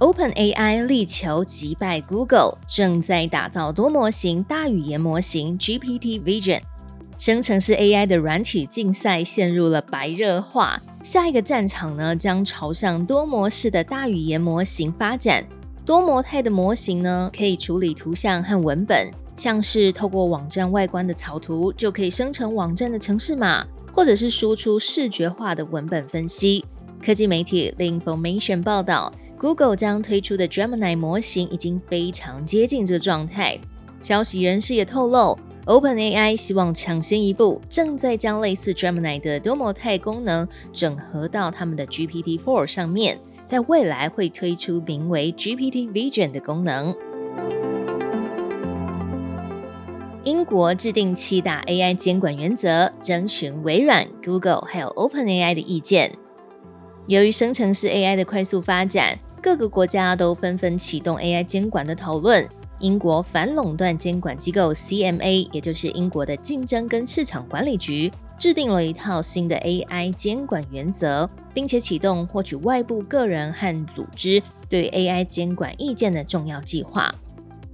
OpenAI 力求击败 Google，正在打造多模型大语言模型 GPT Vision。生成式 AI 的软体竞赛陷入了白热化，下一个战场呢将朝向多模式的大语言模型发展。多模态的模型呢可以处理图像和文本，像是透过网站外观的草图就可以生成网站的程式码，或者是输出视觉化的文本分析。科技媒体 Information 报道。Google 将推出的 Gemini 模型已经非常接近这状态。消息人士也透露，OpenAI 希望抢先一步，正在将类似 Gemini 的多模态功能整合到他们的 GPT-4 上面，在未来会推出名为 GPT Vision 的功能。英国制定七大 AI 监管原则，征询微软、Google 还有 OpenAI 的意见。由于生成式 AI 的快速发展，各个国家都纷纷启动 AI 监管的讨论。英国反垄断监管机构 CMA，也就是英国的竞争跟市场管理局，制定了一套新的 AI 监管原则，并且启动获取外部个人和组织对 AI 监管意见的重要计划。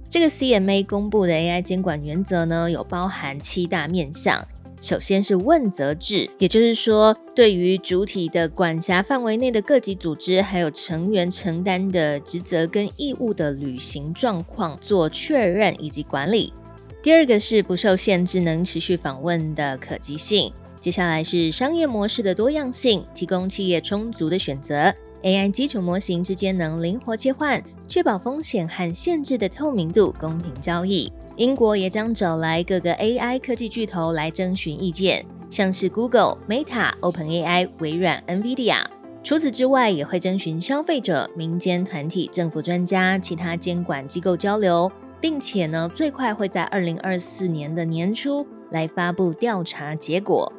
这个 CMA 公布的 AI 监管原则呢，有包含七大面向。首先是问责制，也就是说，对于主体的管辖范围内的各级组织，还有成员承担的职责跟义务的履行状况做确认以及管理。第二个是不受限制能持续访问的可及性。接下来是商业模式的多样性，提供企业充足的选择。AI 基础模型之间能灵活切换，确保风险和限制的透明度，公平交易。英国也将找来各个 AI 科技巨头来征询意见，像是 Google、Meta、OpenAI、微软、NVIDIA。除此之外，也会征询消费者、民间团体、政府专家、其他监管机构交流，并且呢，最快会在二零二四年的年初来发布调查结果。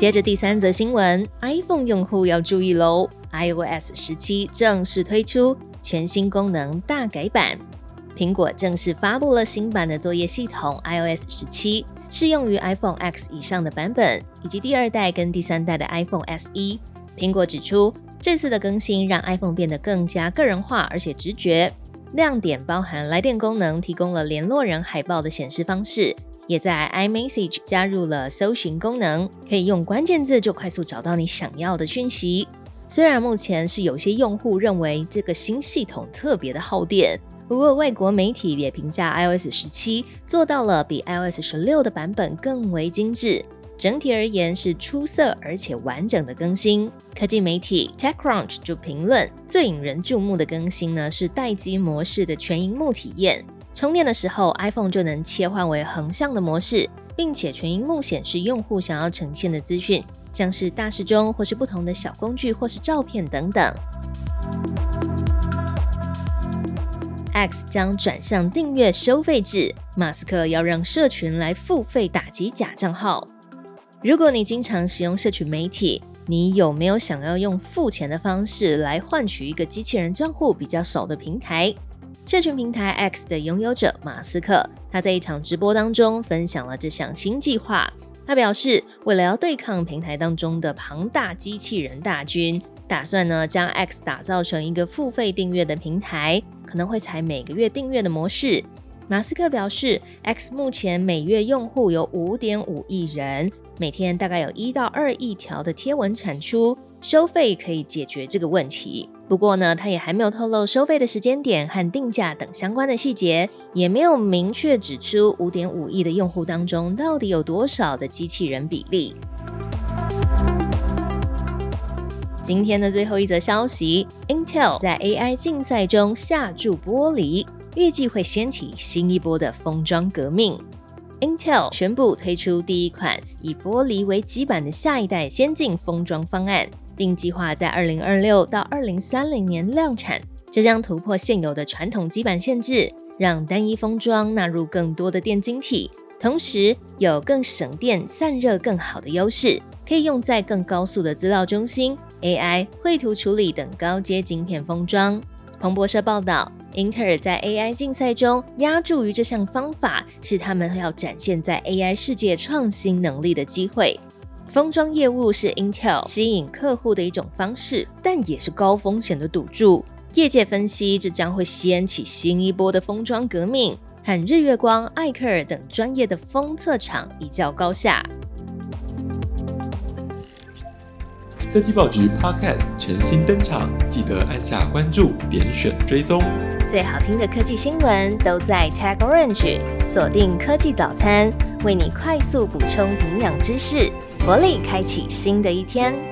接着第三则新闻，iPhone 用户要注意喽，iOS 十七正式推出。全新功能大改版，苹果正式发布了新版的作业系统 iOS 十七，适用于 iPhone X 以上的版本，以及第二代跟第三代的 iPhone SE。苹果指出，这次的更新让 iPhone 变得更加个人化，而且直觉。亮点包含来电功能，提供了联络人海报的显示方式，也在 iMessage 加入了搜寻功能，可以用关键字就快速找到你想要的讯息。虽然目前是有些用户认为这个新系统特别的耗电，不过外国媒体也评价 iOS 十七做到了比 iOS 十六的版本更为精致，整体而言是出色而且完整的更新。科技媒体 TechCrunch 就评论，最引人注目的更新呢是待机模式的全荧幕体验，充电的时候 iPhone 就能切换为横向的模式，并且全荧幕显示用户想要呈现的资讯。像是大时钟，或是不同的小工具，或是照片等等。X 将转向订阅收费制，马斯克要让社群来付费打击假账号。如果你经常使用社群媒体，你有没有想要用付钱的方式来换取一个机器人账户比较少的平台？社群平台 X 的拥有者马斯克，他在一场直播当中分享了这项新计划。他表示，为了要对抗平台当中的庞大机器人大军，打算呢将 X 打造成一个付费订阅的平台，可能会采每个月订阅的模式。马斯克表示，X 目前每月用户有五点五亿人，每天大概有一到二亿条的贴文产出，收费可以解决这个问题。不过呢，他也还没有透露收费的时间点和定价等相关的细节，也没有明确指出五点五亿的用户当中到底有多少的机器人比例。今天的最后一则消息，Intel 在 AI 竞赛中下注玻璃，预计会掀起新一波的封装革命。Intel 宣布推出第一款以玻璃为基板的下一代先进封装方案。并计划在二零二六到二零三零年量产。这将突破现有的传统基板限制，让单一封装纳入更多的电晶体，同时有更省电、散热更好的优势，可以用在更高速的资料中心、AI 绘图处理等高阶晶片封装。彭博社报道，英特尔在 AI 竞赛中压注于这项方法，是他们要展现在 AI 世界创新能力的机会。封装业务是 Intel 吸引客户的一种方式，但也是高风险的赌注。业界分析，这将会掀起新一波的封装革命，和日月光、艾克尔等专业的封测厂一较高下。科技报局 Podcast 全新登场，记得按下关注，点选追踪。最好听的科技新闻都在 Tag Orange，锁定科技早餐，为你快速补充营养知识，活力开启新的一天。